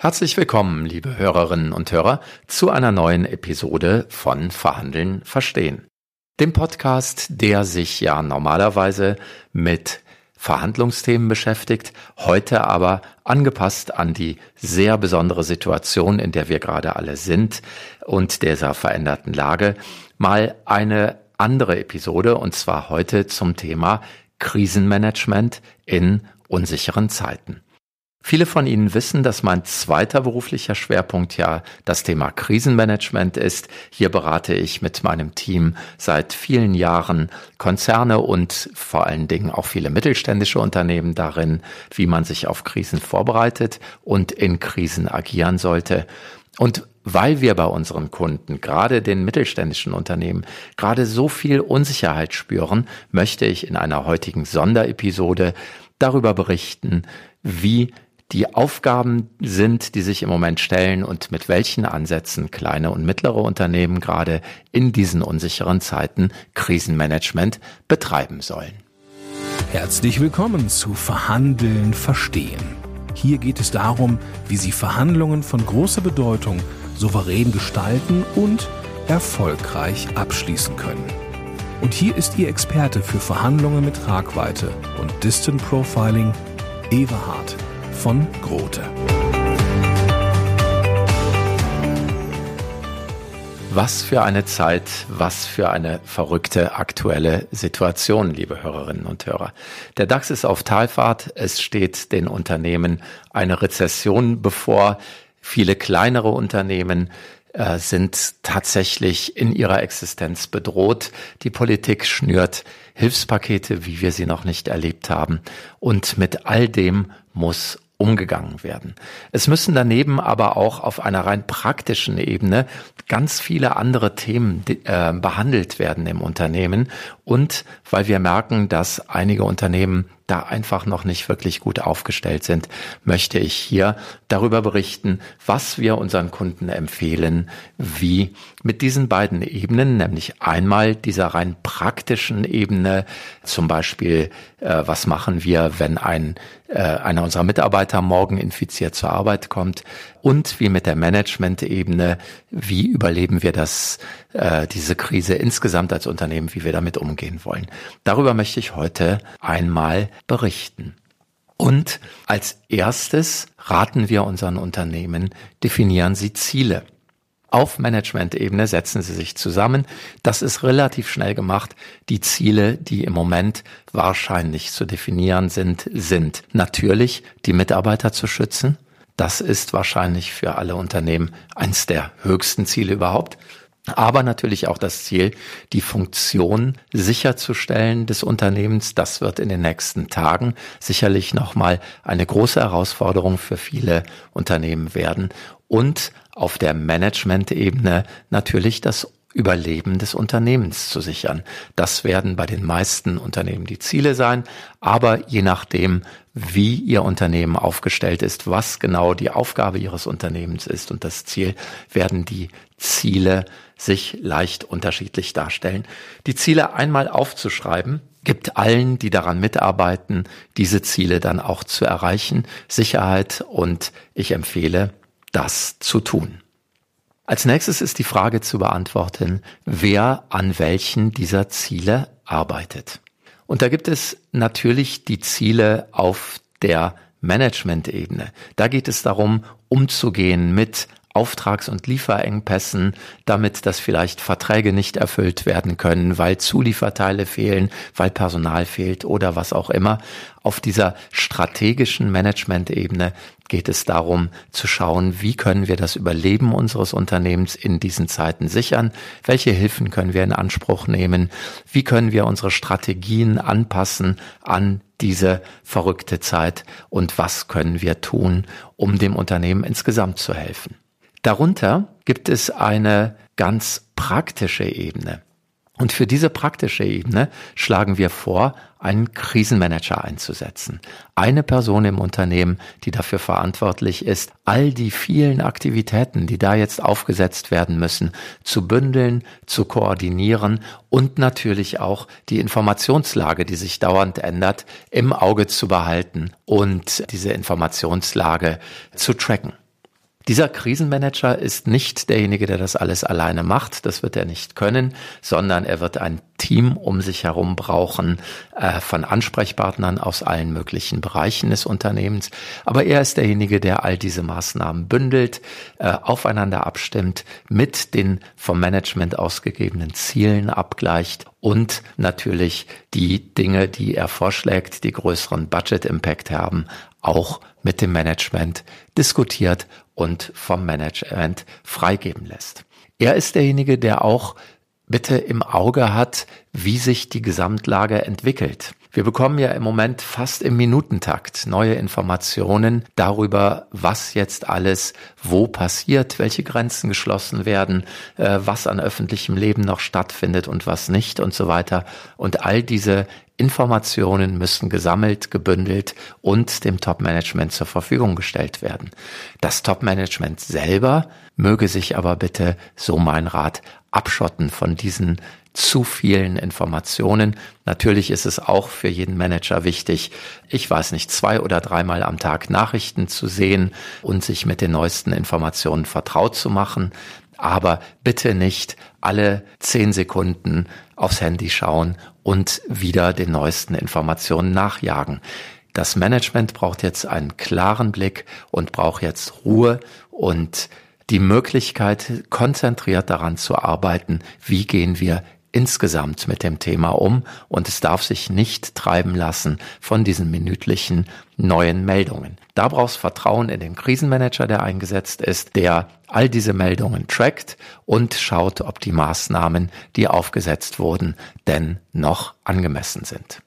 Herzlich willkommen, liebe Hörerinnen und Hörer, zu einer neuen Episode von Verhandeln verstehen. Dem Podcast, der sich ja normalerweise mit Verhandlungsthemen beschäftigt, heute aber angepasst an die sehr besondere Situation, in der wir gerade alle sind und dieser veränderten Lage, mal eine andere Episode und zwar heute zum Thema Krisenmanagement in unsicheren Zeiten. Viele von Ihnen wissen, dass mein zweiter beruflicher Schwerpunkt ja das Thema Krisenmanagement ist. Hier berate ich mit meinem Team seit vielen Jahren Konzerne und vor allen Dingen auch viele mittelständische Unternehmen darin, wie man sich auf Krisen vorbereitet und in Krisen agieren sollte. Und weil wir bei unseren Kunden, gerade den mittelständischen Unternehmen, gerade so viel Unsicherheit spüren, möchte ich in einer heutigen Sonderepisode darüber berichten, wie die Aufgaben sind, die sich im Moment stellen und mit welchen Ansätzen kleine und mittlere Unternehmen gerade in diesen unsicheren Zeiten Krisenmanagement betreiben sollen. Herzlich willkommen zu Verhandeln verstehen. Hier geht es darum, wie Sie Verhandlungen von großer Bedeutung souverän gestalten und erfolgreich abschließen können. Und hier ist Ihr Experte für Verhandlungen mit Tragweite und Distant Profiling, Everhard von Grote. Was für eine Zeit, was für eine verrückte aktuelle Situation, liebe Hörerinnen und Hörer. Der DAX ist auf Talfahrt, es steht den Unternehmen eine Rezession bevor. Viele kleinere Unternehmen äh, sind tatsächlich in ihrer Existenz bedroht. Die Politik schnürt Hilfspakete, wie wir sie noch nicht erlebt haben. Und mit all dem muss umgegangen werden. Es müssen daneben aber auch auf einer rein praktischen Ebene ganz viele andere Themen äh, behandelt werden im Unternehmen und weil wir merken, dass einige Unternehmen da einfach noch nicht wirklich gut aufgestellt sind, möchte ich hier darüber berichten, was wir unseren Kunden empfehlen, wie mit diesen beiden Ebenen, nämlich einmal dieser rein praktischen Ebene, zum Beispiel, äh, was machen wir, wenn ein, äh, einer unserer Mitarbeiter morgen infiziert zur Arbeit kommt und wie mit der Management-Ebene, wie überleben wir das, äh, diese Krise insgesamt als Unternehmen, wie wir damit umgehen wollen. Darüber möchte ich heute einmal berichten. Und als erstes raten wir unseren Unternehmen, definieren Sie Ziele. Auf Management-Ebene setzen Sie sich zusammen. Das ist relativ schnell gemacht. Die Ziele, die im Moment wahrscheinlich zu definieren sind, sind natürlich die Mitarbeiter zu schützen. Das ist wahrscheinlich für alle Unternehmen eins der höchsten Ziele überhaupt aber natürlich auch das Ziel, die Funktion sicherzustellen des Unternehmens. Das wird in den nächsten Tagen sicherlich nochmal eine große Herausforderung für viele Unternehmen werden. Und auf der Management-Ebene natürlich das Überleben des Unternehmens zu sichern. Das werden bei den meisten Unternehmen die Ziele sein, aber je nachdem, wie Ihr Unternehmen aufgestellt ist, was genau die Aufgabe Ihres Unternehmens ist und das Ziel, werden die Ziele sich leicht unterschiedlich darstellen. Die Ziele einmal aufzuschreiben, gibt allen, die daran mitarbeiten, diese Ziele dann auch zu erreichen, Sicherheit und ich empfehle, das zu tun. Als nächstes ist die Frage zu beantworten, wer an welchen dieser Ziele arbeitet. Und da gibt es natürlich die Ziele auf der Management-Ebene. Da geht es darum, umzugehen mit Auftrags- und Lieferengpässen, damit dass vielleicht Verträge nicht erfüllt werden können, weil Zulieferteile fehlen, weil Personal fehlt oder was auch immer. Auf dieser strategischen Management-Ebene geht es darum zu schauen, wie können wir das Überleben unseres Unternehmens in diesen Zeiten sichern, welche Hilfen können wir in Anspruch nehmen, wie können wir unsere Strategien anpassen an diese verrückte Zeit und was können wir tun, um dem Unternehmen insgesamt zu helfen. Darunter gibt es eine ganz praktische Ebene. Und für diese praktische Ebene schlagen wir vor, einen Krisenmanager einzusetzen. Eine Person im Unternehmen, die dafür verantwortlich ist, all die vielen Aktivitäten, die da jetzt aufgesetzt werden müssen, zu bündeln, zu koordinieren und natürlich auch die Informationslage, die sich dauernd ändert, im Auge zu behalten und diese Informationslage zu tracken. Dieser Krisenmanager ist nicht derjenige, der das alles alleine macht, das wird er nicht können, sondern er wird ein Team um sich herum brauchen äh, von Ansprechpartnern aus allen möglichen Bereichen des Unternehmens. Aber er ist derjenige, der all diese Maßnahmen bündelt, äh, aufeinander abstimmt, mit den vom Management ausgegebenen Zielen abgleicht und natürlich die Dinge, die er vorschlägt, die größeren Budget-Impact haben, auch mit dem Management diskutiert und vom Management freigeben lässt. Er ist derjenige, der auch bitte im Auge hat, wie sich die Gesamtlage entwickelt. Wir bekommen ja im Moment fast im Minutentakt neue Informationen darüber, was jetzt alles wo passiert, welche Grenzen geschlossen werden, äh, was an öffentlichem Leben noch stattfindet und was nicht und so weiter. Und all diese Informationen müssen gesammelt, gebündelt und dem Top-Management zur Verfügung gestellt werden. Das Top-Management selber möge sich aber bitte, so mein Rat, abschotten von diesen zu vielen Informationen. Natürlich ist es auch für jeden Manager wichtig, ich weiß nicht, zwei oder dreimal am Tag Nachrichten zu sehen und sich mit den neuesten Informationen vertraut zu machen. Aber bitte nicht alle zehn Sekunden aufs Handy schauen und wieder den neuesten Informationen nachjagen. Das Management braucht jetzt einen klaren Blick und braucht jetzt Ruhe und die Möglichkeit, konzentriert daran zu arbeiten, wie gehen wir insgesamt mit dem Thema um und es darf sich nicht treiben lassen von diesen minütlichen neuen Meldungen. Da brauchst Vertrauen in den Krisenmanager, der eingesetzt ist, der all diese Meldungen trackt und schaut, ob die Maßnahmen, die aufgesetzt wurden, denn noch angemessen sind.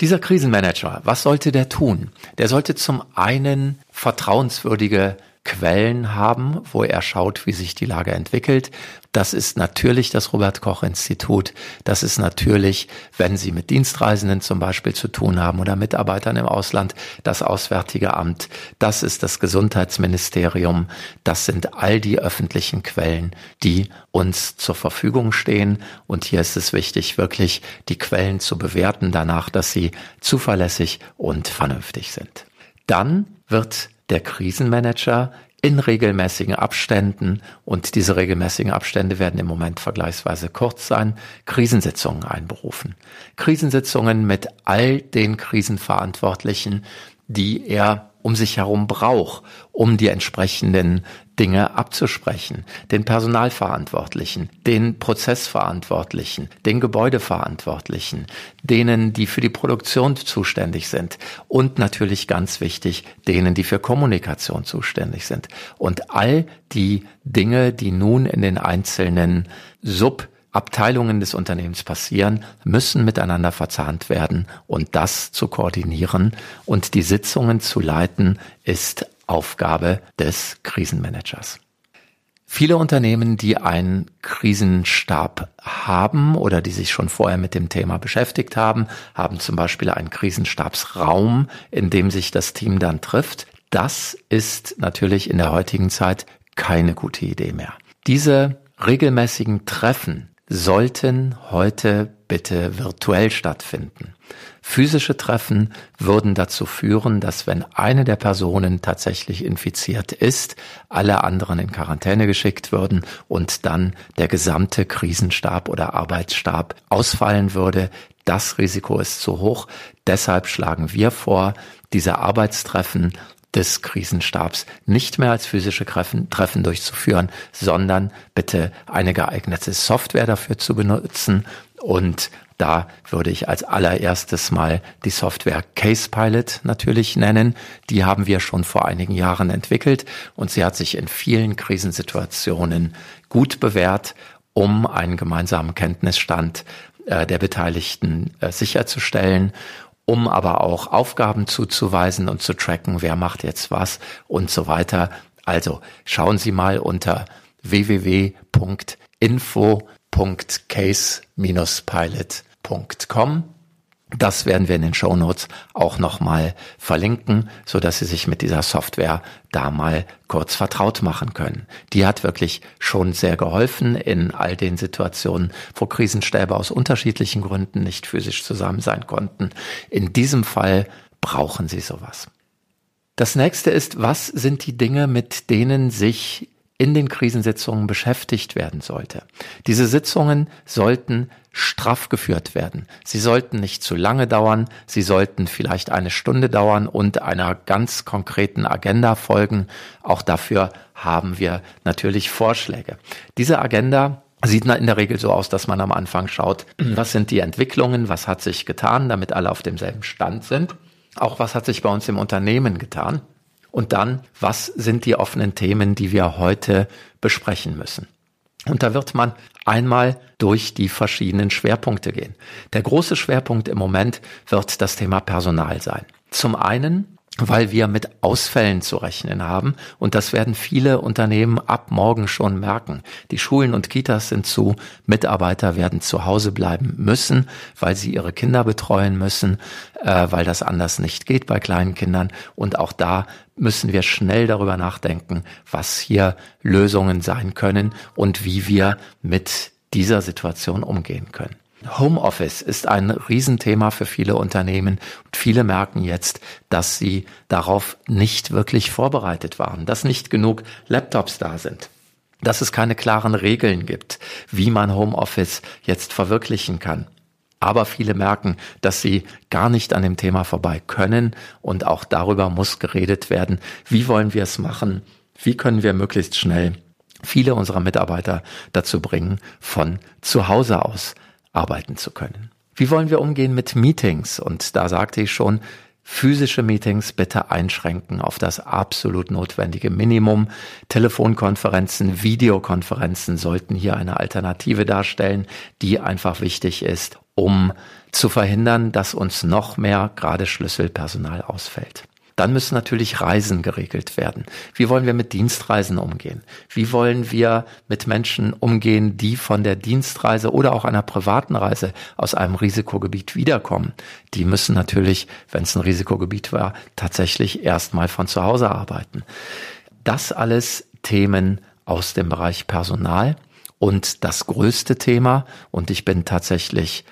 Dieser Krisenmanager, was sollte der tun? Der sollte zum einen vertrauenswürdige Quellen haben, wo er schaut, wie sich die Lage entwickelt. Das ist natürlich das Robert Koch Institut. Das ist natürlich, wenn Sie mit Dienstreisenden zum Beispiel zu tun haben oder Mitarbeitern im Ausland, das Auswärtige Amt. Das ist das Gesundheitsministerium. Das sind all die öffentlichen Quellen, die uns zur Verfügung stehen. Und hier ist es wichtig, wirklich die Quellen zu bewerten danach, dass sie zuverlässig und vernünftig sind. Dann wird der Krisenmanager in regelmäßigen Abständen, und diese regelmäßigen Abstände werden im Moment vergleichsweise kurz sein, Krisensitzungen einberufen. Krisensitzungen mit all den Krisenverantwortlichen, die er um sich herum braucht, um die entsprechenden Dinge abzusprechen. Den Personalverantwortlichen, den Prozessverantwortlichen, den Gebäudeverantwortlichen, denen, die für die Produktion zuständig sind und natürlich ganz wichtig, denen, die für Kommunikation zuständig sind. Und all die Dinge, die nun in den einzelnen Sub Abteilungen des Unternehmens passieren, müssen miteinander verzahnt werden und das zu koordinieren und die Sitzungen zu leiten, ist Aufgabe des Krisenmanagers. Viele Unternehmen, die einen Krisenstab haben oder die sich schon vorher mit dem Thema beschäftigt haben, haben zum Beispiel einen Krisenstabsraum, in dem sich das Team dann trifft. Das ist natürlich in der heutigen Zeit keine gute Idee mehr. Diese regelmäßigen Treffen sollten heute bitte virtuell stattfinden. Physische Treffen würden dazu führen, dass wenn eine der Personen tatsächlich infiziert ist, alle anderen in Quarantäne geschickt würden und dann der gesamte Krisenstab oder Arbeitsstab ausfallen würde. Das Risiko ist zu hoch. Deshalb schlagen wir vor, diese Arbeitstreffen des Krisenstabs nicht mehr als physische Treffen, durchzuführen, sondern bitte eine geeignete Software dafür zu benutzen und da würde ich als allererstes mal die Software Case Pilot natürlich nennen. Die haben wir schon vor einigen Jahren entwickelt und sie hat sich in vielen Krisensituationen gut bewährt, um einen gemeinsamen Kenntnisstand äh, der Beteiligten äh, sicherzustellen um aber auch Aufgaben zuzuweisen und zu tracken, wer macht jetzt was und so weiter. Also schauen Sie mal unter www.info.case-pilot.com das werden wir in den Show Notes auch nochmal verlinken, so dass Sie sich mit dieser Software da mal kurz vertraut machen können. Die hat wirklich schon sehr geholfen in all den Situationen, wo Krisenstäbe aus unterschiedlichen Gründen nicht physisch zusammen sein konnten. In diesem Fall brauchen Sie sowas. Das nächste ist, was sind die Dinge, mit denen sich in den Krisensitzungen beschäftigt werden sollte. Diese Sitzungen sollten straff geführt werden. Sie sollten nicht zu lange dauern, sie sollten vielleicht eine Stunde dauern und einer ganz konkreten Agenda folgen. Auch dafür haben wir natürlich Vorschläge. Diese Agenda sieht in der Regel so aus, dass man am Anfang schaut, was sind die Entwicklungen, was hat sich getan, damit alle auf demselben Stand sind. Auch was hat sich bei uns im Unternehmen getan. Und dann, was sind die offenen Themen, die wir heute besprechen müssen? Und da wird man einmal durch die verschiedenen Schwerpunkte gehen. Der große Schwerpunkt im Moment wird das Thema Personal sein. Zum einen weil wir mit Ausfällen zu rechnen haben. Und das werden viele Unternehmen ab morgen schon merken. Die Schulen und Kitas sind zu, Mitarbeiter werden zu Hause bleiben müssen, weil sie ihre Kinder betreuen müssen, äh, weil das anders nicht geht bei kleinen Kindern. Und auch da müssen wir schnell darüber nachdenken, was hier Lösungen sein können und wie wir mit dieser Situation umgehen können. Homeoffice ist ein Riesenthema für viele Unternehmen. Und viele merken jetzt, dass sie darauf nicht wirklich vorbereitet waren, dass nicht genug Laptops da sind, dass es keine klaren Regeln gibt, wie man Homeoffice jetzt verwirklichen kann. Aber viele merken, dass sie gar nicht an dem Thema vorbei können. Und auch darüber muss geredet werden, wie wollen wir es machen, wie können wir möglichst schnell viele unserer Mitarbeiter dazu bringen, von zu Hause aus arbeiten zu können. Wie wollen wir umgehen mit Meetings? Und da sagte ich schon, physische Meetings bitte einschränken auf das absolut notwendige Minimum. Telefonkonferenzen, Videokonferenzen sollten hier eine Alternative darstellen, die einfach wichtig ist, um zu verhindern, dass uns noch mehr gerade Schlüsselpersonal ausfällt. Dann müssen natürlich Reisen geregelt werden. Wie wollen wir mit Dienstreisen umgehen? Wie wollen wir mit Menschen umgehen, die von der Dienstreise oder auch einer privaten Reise aus einem Risikogebiet wiederkommen? Die müssen natürlich, wenn es ein Risikogebiet war, tatsächlich erstmal von zu Hause arbeiten. Das alles Themen aus dem Bereich Personal. Und das größte Thema, und ich bin tatsächlich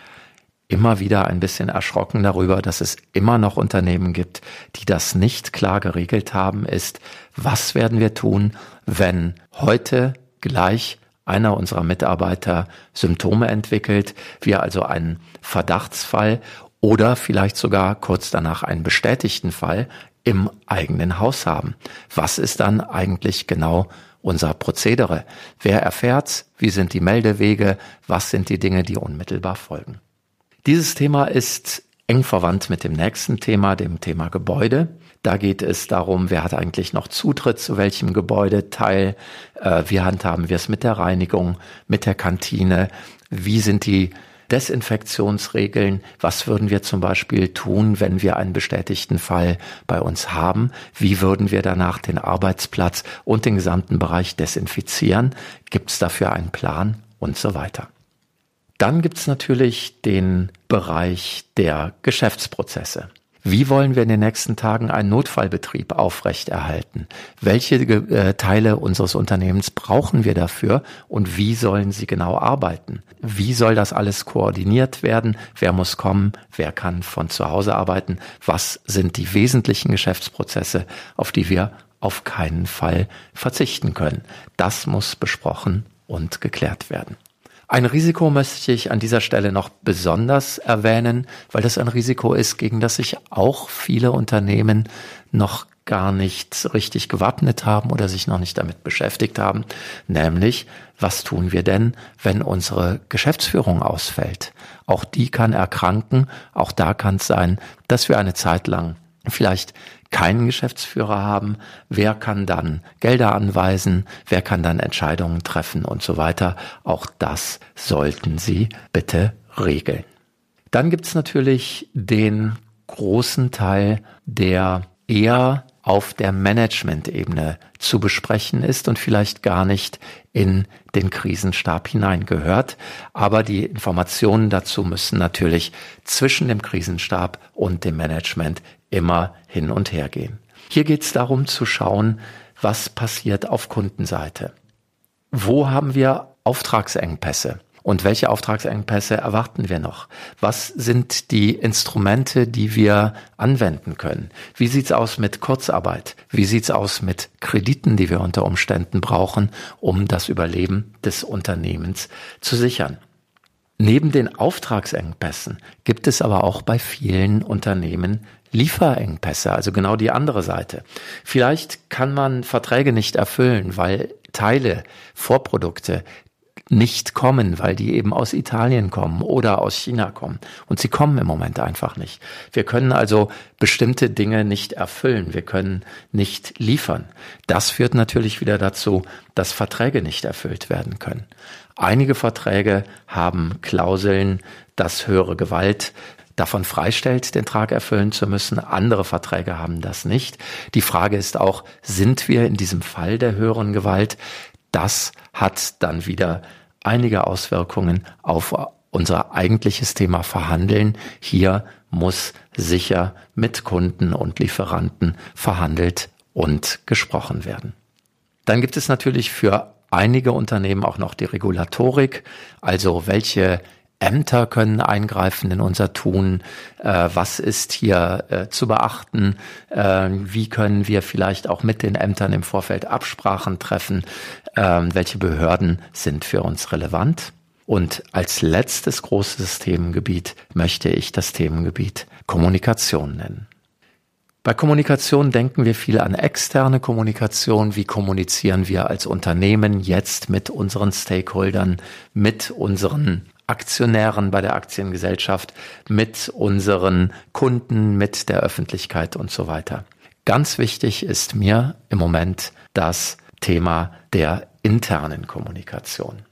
immer wieder ein bisschen erschrocken darüber, dass es immer noch Unternehmen gibt, die das nicht klar geregelt haben, ist, was werden wir tun, wenn heute gleich einer unserer Mitarbeiter Symptome entwickelt, wir also einen Verdachtsfall oder vielleicht sogar kurz danach einen bestätigten Fall im eigenen Haus haben. Was ist dann eigentlich genau unser Prozedere? Wer erfährt's? Wie sind die Meldewege? Was sind die Dinge, die unmittelbar folgen? Dieses Thema ist eng verwandt mit dem nächsten Thema, dem Thema Gebäude. Da geht es darum, wer hat eigentlich noch Zutritt zu welchem Gebäudeteil, äh, wie handhaben wir es mit der Reinigung, mit der Kantine, wie sind die Desinfektionsregeln, was würden wir zum Beispiel tun, wenn wir einen bestätigten Fall bei uns haben, wie würden wir danach den Arbeitsplatz und den gesamten Bereich desinfizieren, gibt es dafür einen Plan? Und so weiter. Dann gibt's natürlich den Bereich der Geschäftsprozesse. Wie wollen wir in den nächsten Tagen einen Notfallbetrieb aufrechterhalten? Welche äh, Teile unseres Unternehmens brauchen wir dafür und wie sollen sie genau arbeiten? Wie soll das alles koordiniert werden? Wer muss kommen? Wer kann von zu Hause arbeiten? Was sind die wesentlichen Geschäftsprozesse, auf die wir auf keinen Fall verzichten können? Das muss besprochen und geklärt werden. Ein Risiko möchte ich an dieser Stelle noch besonders erwähnen, weil das ein Risiko ist, gegen das sich auch viele Unternehmen noch gar nicht richtig gewappnet haben oder sich noch nicht damit beschäftigt haben, nämlich was tun wir denn, wenn unsere Geschäftsführung ausfällt? Auch die kann erkranken, auch da kann es sein, dass wir eine Zeit lang vielleicht keinen Geschäftsführer haben, wer kann dann Gelder anweisen, wer kann dann Entscheidungen treffen und so weiter. Auch das sollten Sie bitte regeln. Dann gibt's natürlich den großen Teil, der eher auf der Management-Ebene zu besprechen ist und vielleicht gar nicht in den Krisenstab hineingehört. Aber die Informationen dazu müssen natürlich zwischen dem Krisenstab und dem Management immer hin und her gehen. Hier geht es darum zu schauen, was passiert auf Kundenseite. Wo haben wir Auftragsengpässe? Und welche Auftragsengpässe erwarten wir noch? Was sind die Instrumente, die wir anwenden können? Wie sieht's aus mit Kurzarbeit? Wie sieht's aus mit Krediten, die wir unter Umständen brauchen, um das Überleben des Unternehmens zu sichern? Neben den Auftragsengpässen gibt es aber auch bei vielen Unternehmen Lieferengpässe, also genau die andere Seite. Vielleicht kann man Verträge nicht erfüllen, weil Teile, Vorprodukte nicht kommen, weil die eben aus Italien kommen oder aus China kommen. Und sie kommen im Moment einfach nicht. Wir können also bestimmte Dinge nicht erfüllen. Wir können nicht liefern. Das führt natürlich wieder dazu, dass Verträge nicht erfüllt werden können. Einige Verträge haben Klauseln, dass höhere Gewalt davon freistellt, den Trag erfüllen zu müssen. Andere Verträge haben das nicht. Die Frage ist auch, sind wir in diesem Fall der höheren Gewalt? Das hat dann wieder einige Auswirkungen auf unser eigentliches Thema Verhandeln. Hier muss sicher mit Kunden und Lieferanten verhandelt und gesprochen werden. Dann gibt es natürlich für einige Unternehmen auch noch die Regulatorik, also welche Ämter können eingreifen in unser Tun. Äh, was ist hier äh, zu beachten? Äh, wie können wir vielleicht auch mit den Ämtern im Vorfeld Absprachen treffen? Ähm, welche Behörden sind für uns relevant? Und als letztes großes Themengebiet möchte ich das Themengebiet Kommunikation nennen. Bei Kommunikation denken wir viel an externe Kommunikation. Wie kommunizieren wir als Unternehmen jetzt mit unseren Stakeholdern, mit unseren Aktionären bei der Aktiengesellschaft, mit unseren Kunden, mit der Öffentlichkeit und so weiter. Ganz wichtig ist mir im Moment das Thema der internen Kommunikation.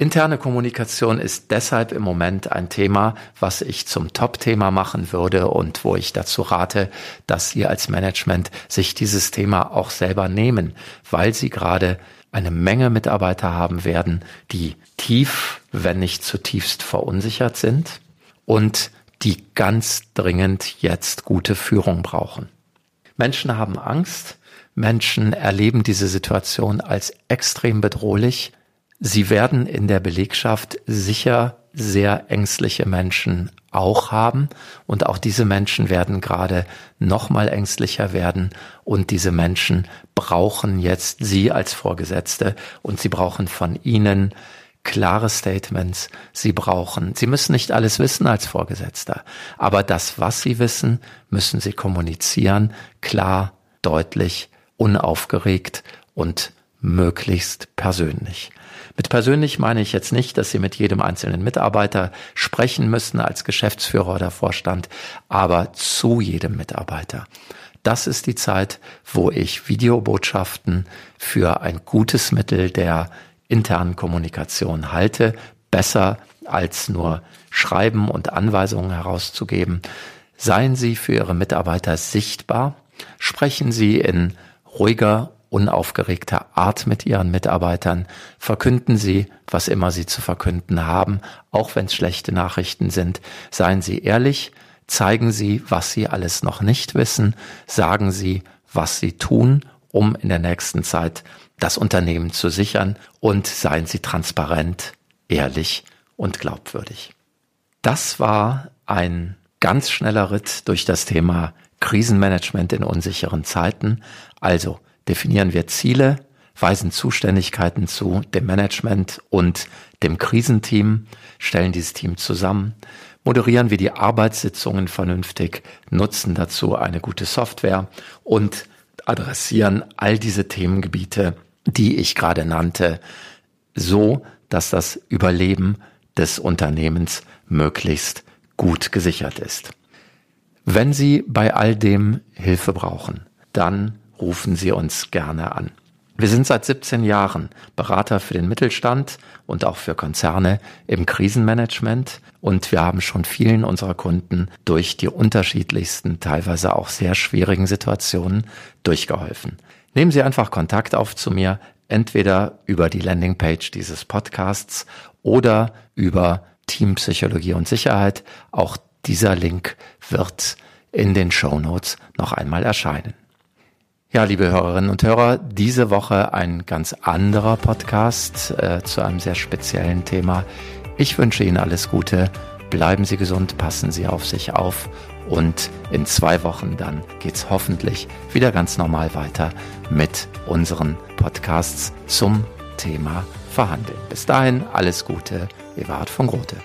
Interne Kommunikation ist deshalb im Moment ein Thema, was ich zum Top-Thema machen würde und wo ich dazu rate, dass Sie als Management sich dieses Thema auch selber nehmen, weil Sie gerade eine Menge Mitarbeiter haben werden, die tief, wenn nicht zutiefst verunsichert sind und die ganz dringend jetzt gute Führung brauchen. Menschen haben Angst, Menschen erleben diese Situation als extrem bedrohlich. Sie werden in der Belegschaft sicher sehr ängstliche Menschen auch haben. Und auch diese Menschen werden gerade noch mal ängstlicher werden. Und diese Menschen brauchen jetzt Sie als Vorgesetzte. Und sie brauchen von Ihnen klare Statements. Sie brauchen, Sie müssen nicht alles wissen als Vorgesetzter, aber das, was Sie wissen, müssen Sie kommunizieren, klar, deutlich, unaufgeregt und möglichst persönlich. Mit persönlich meine ich jetzt nicht, dass Sie mit jedem einzelnen Mitarbeiter sprechen müssen als Geschäftsführer oder Vorstand, aber zu jedem Mitarbeiter. Das ist die Zeit, wo ich Videobotschaften für ein gutes Mittel der internen Kommunikation halte, besser als nur Schreiben und Anweisungen herauszugeben. Seien Sie für Ihre Mitarbeiter sichtbar, sprechen Sie in ruhiger unaufgeregter Art mit ihren Mitarbeitern, verkünden sie, was immer sie zu verkünden haben, auch wenn es schlechte Nachrichten sind, seien sie ehrlich, zeigen sie, was sie alles noch nicht wissen, sagen sie, was sie tun, um in der nächsten Zeit das Unternehmen zu sichern. Und seien sie transparent, ehrlich und glaubwürdig. Das war ein ganz schneller Ritt durch das Thema Krisenmanagement in unsicheren Zeiten. Also definieren wir Ziele, weisen Zuständigkeiten zu dem Management und dem Krisenteam, stellen dieses Team zusammen, moderieren wir die Arbeitssitzungen vernünftig, nutzen dazu eine gute Software und adressieren all diese Themengebiete, die ich gerade nannte, so, dass das Überleben des Unternehmens möglichst gut gesichert ist. Wenn Sie bei all dem Hilfe brauchen, dann rufen Sie uns gerne an. Wir sind seit 17 Jahren Berater für den Mittelstand und auch für Konzerne im Krisenmanagement und wir haben schon vielen unserer Kunden durch die unterschiedlichsten, teilweise auch sehr schwierigen Situationen durchgeholfen. Nehmen Sie einfach Kontakt auf zu mir, entweder über die Landingpage dieses Podcasts oder über Teampsychologie und Sicherheit. Auch dieser Link wird in den Show Notes noch einmal erscheinen. Ja, liebe Hörerinnen und Hörer, diese Woche ein ganz anderer Podcast äh, zu einem sehr speziellen Thema. Ich wünsche Ihnen alles Gute, bleiben Sie gesund, passen Sie auf sich auf und in zwei Wochen dann geht's hoffentlich wieder ganz normal weiter mit unseren Podcasts zum Thema Verhandeln. Bis dahin alles Gute, Ewart von Grote.